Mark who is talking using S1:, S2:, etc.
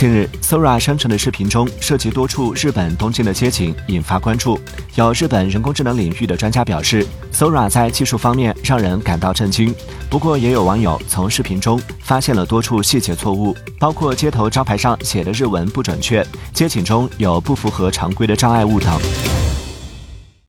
S1: 近日 sora 生成的视频中涉及多处日本东京的街景引发关注。有日本人工智能领域的专家表示 sora 在技术方面让人感到震惊。不过也有网友从视频中发现了多处细节错误包括街头招牌上写的日文不准确街景中有不符合常规的障碍物等。